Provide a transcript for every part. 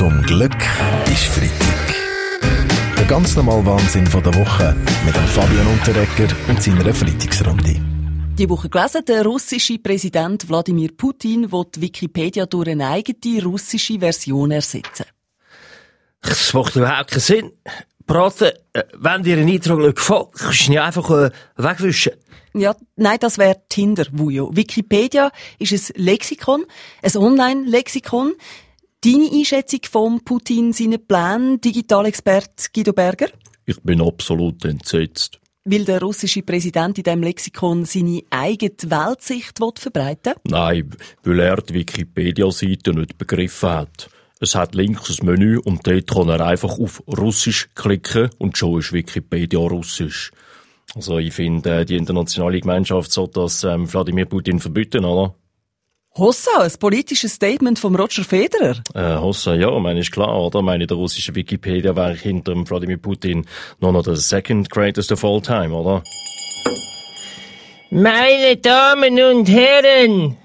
Zum Glück ist Freitag. Der ganz normale Wahnsinn von der Woche mit dem Fabian Unterrecker und seiner Freitagsrunde. Die Woche gelesen, der russische Präsident Wladimir Putin will Wikipedia durch eine eigene russische Version ersetzen. Das macht überhaupt keinen Sinn. Braten, äh, wenn dir ein Eindruck nicht gefällt, kannst du ihn einfach äh, wegwischen. Ja, nein, das wäre Tinder, Wujo. Wikipedia ist ein Lexikon, ein Online-Lexikon. Deine Einschätzung von Putin, seinen Plänen, Digitalexperte Guido Berger? Ich bin absolut entsetzt. Weil der russische Präsident in diesem Lexikon seine eigene Weltsicht will verbreiten Nein, weil er die Wikipedia-Seite nicht begriffen hat. Es hat links ein Menü und dort kann er einfach auf Russisch klicken und schon ist Wikipedia Russisch. Also ich finde, äh, die internationale Gemeinschaft soll das ähm, Wladimir Putin verbieten, oder? Hossa, ein politisches Statement von Roger Federer. Äh, Hossa, ja, meine ist klar, oder? Meine, der russische Wikipedia wäre hinter dem Wladimir Putin nur noch der second greatest of all time, oder? Meine Damen und Herren,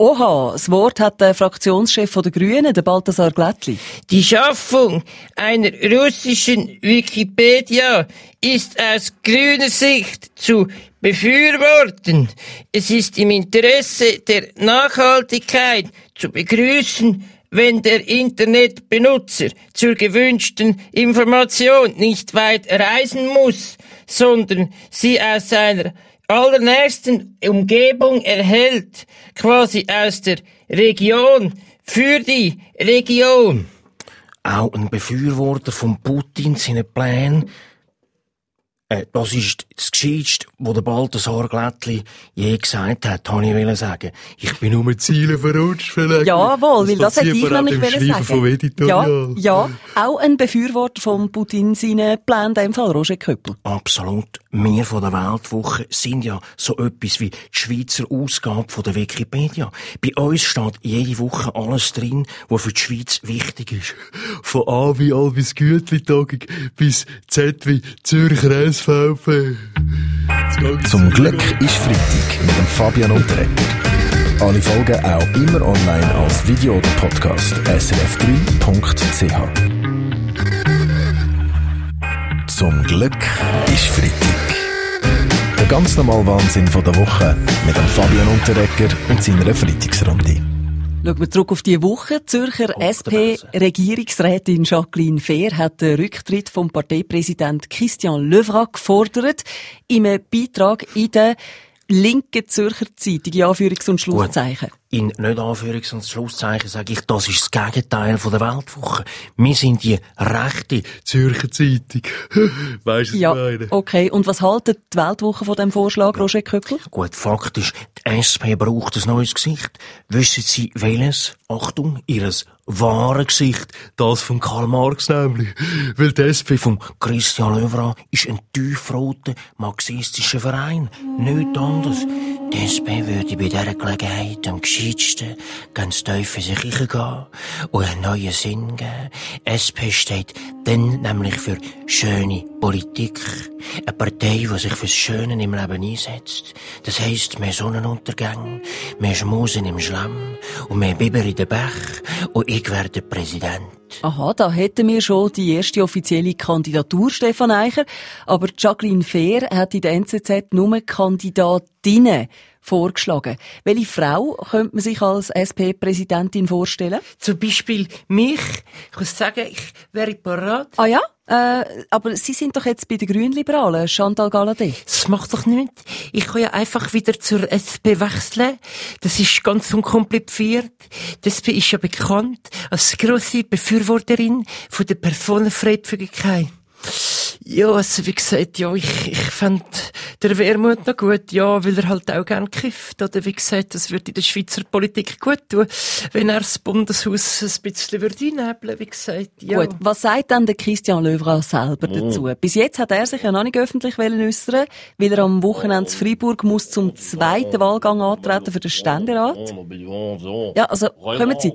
Oha, das Wort hat der Fraktionschef der Grünen, der Balthasar Glättli. die Schaffung einer russischen Wikipedia ist aus grüner Sicht zu befürworten. Es ist im Interesse der Nachhaltigkeit zu begrüßen, wenn der Internetbenutzer zur gewünschten Information nicht weit reisen muss, sondern sie aus seiner allernächsten Umgebung erhält, quasi aus der Region, für die Region. Auch ein Befürworter von Putin seine Pläne. Äh, das ist das Gescheitste, was der Balthasar Glättli je gesagt hat, habe ich wollen sagen. Ich bin nur mit Zielen verrutscht, vielleicht. Jawohl, weil das hätte ich nämlich wollen sagen. vom Ja, Editorial. ja, auch ein Befürworter von Putin seinen Plänen, in Fall Roger Köppel. Absolut. Wir von der Weltwoche sind ja so etwas wie die Schweizer Ausgabe von der Wikipedia. Bei uns steht jede Woche alles drin, was für die Schweiz wichtig ist. Von A wie Albis Gütli-Tagung bis Z wie Zürcher SVP. Zum Glück ist Freitag mit dem Fabian Unterrecker. Alle Folgen auch immer online als Video oder Podcast. srf3.ch Zum Glück ist Freitag. Der ganz normale Wahnsinn von der Woche mit dem Fabian Unterrecker und seiner Freitagsrunde. Schauen wir zurück auf die Woche. Zürcher SP-Regierungsrätin Jacqueline Fehr hat den Rücktritt vom Parteipräsident Christian Löwra gefordert. Im Beitrag in der linken Zürcher Zeitung, in Anführungs- und Schlusszeichen. In nicht Anführungs- und Schlusszeichen sage ich, das ist das Gegenteil von der Weltwoche. Wir sind die rechte Zürcher Zeitung. weißt du, Ja, meine? okay. Und was haltet die Weltwoche von dem Vorschlag, Roger Köppel? Gut, faktisch, die SP braucht ein neues Gesicht. Wissen Sie welches? Achtung, ihres wahren Gesicht. Das von Karl Marx nämlich. Weil die SP von Christian Löwra ist ein tiefroter, marxistischer Verein. Nichts anderes. SP würde bei dieser Gelegenheit am gescheitsten ganz tief in sich hineingehen und einen neuen Sinn geben. SP steht dann nämlich für schöne Politik. Eine Partei, die sich fürs Schöne im Leben einsetzt. Das heisst, mehr Sonnenuntergänge, mehr Schmusen im Schlamm und mehr Biber in den Bach und ich werde Präsident. Aha, da hätten wir schon die erste offizielle Kandidatur, Stefan Eicher. Aber Jacqueline Fehr hat in der NZZ nur Kandidatinnen vorgeschlagen. Welche Frau könnte man sich als SP-Präsidentin vorstellen? Zum Beispiel mich. Ich muss sagen, ich wäre parat. Ah ja? Äh, aber Sie sind doch jetzt bei den Grünliberalen, Chantal Galladay. Das macht doch nichts. Ich kann ja einfach wieder zur SP wechseln. Das ist ganz unkompliziert. Die SP ist ja bekannt als grosse Befürworterin von der Personenfreizügigkeit. Ja, also wie gesagt, ja, ich, ich fänd der Wermut noch gut, ja, weil er halt auch gern kifft. Oder wie gesagt, das würde in der Schweizer Politik gut tun, wenn er das Bundeshaus ein bisschen würde einnebeln, wie gesagt, ja. Gut, was sagt dann der Christian Löwra selber dazu? Bis jetzt hat er sich ja noch nicht öffentlich wollen äußern, weil er am Wochenende in Freiburg muss zum zweiten Wahlgang antreten für den Ständerat. Ja, also, kommen Sie.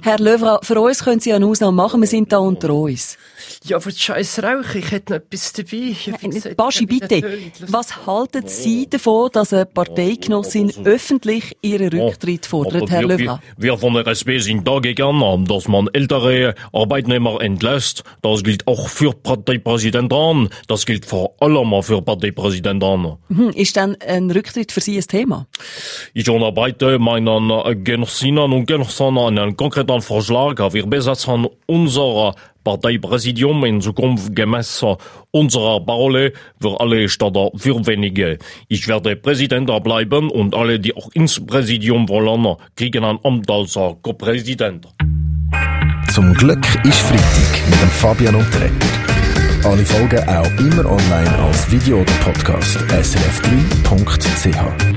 Herr Löwra, für uns können Sie ja eine Ausnahme machen, wir sind da unter uns. Ja, aber Scheiß Rauch, ich ich hätte noch etwas dabei. Gesagt, Baschi, bitte. Was halten Sie davon, dass eine Parteigenossin öffentlich ihren Rücktritt fordert, Herr wir, Löwra? wir, von der SP sind dagegen, dass man ältere Arbeitnehmer entlässt. Das gilt auch für Parteipräsidenten. Das gilt vor allem für Parteipräsidenten. Hm, ist dann ein Rücktritt für Sie ein Thema? Ich unterbreite meinen Genossinnen und Genossen einen konkreten Vorschlag. Wir besetzen unser Parteipräsidium in Zukunft gemäß unserer Parole für alle statt für wenige. Ich werde Präsident bleiben und alle, die auch ins Präsidium wollen, kriegen ein Amt als Co-Präsident. Zum Glück ist Freitag mit dem Fabian Unterreger. Alle Folgen auch immer online als Video oder Podcast srf3.ch.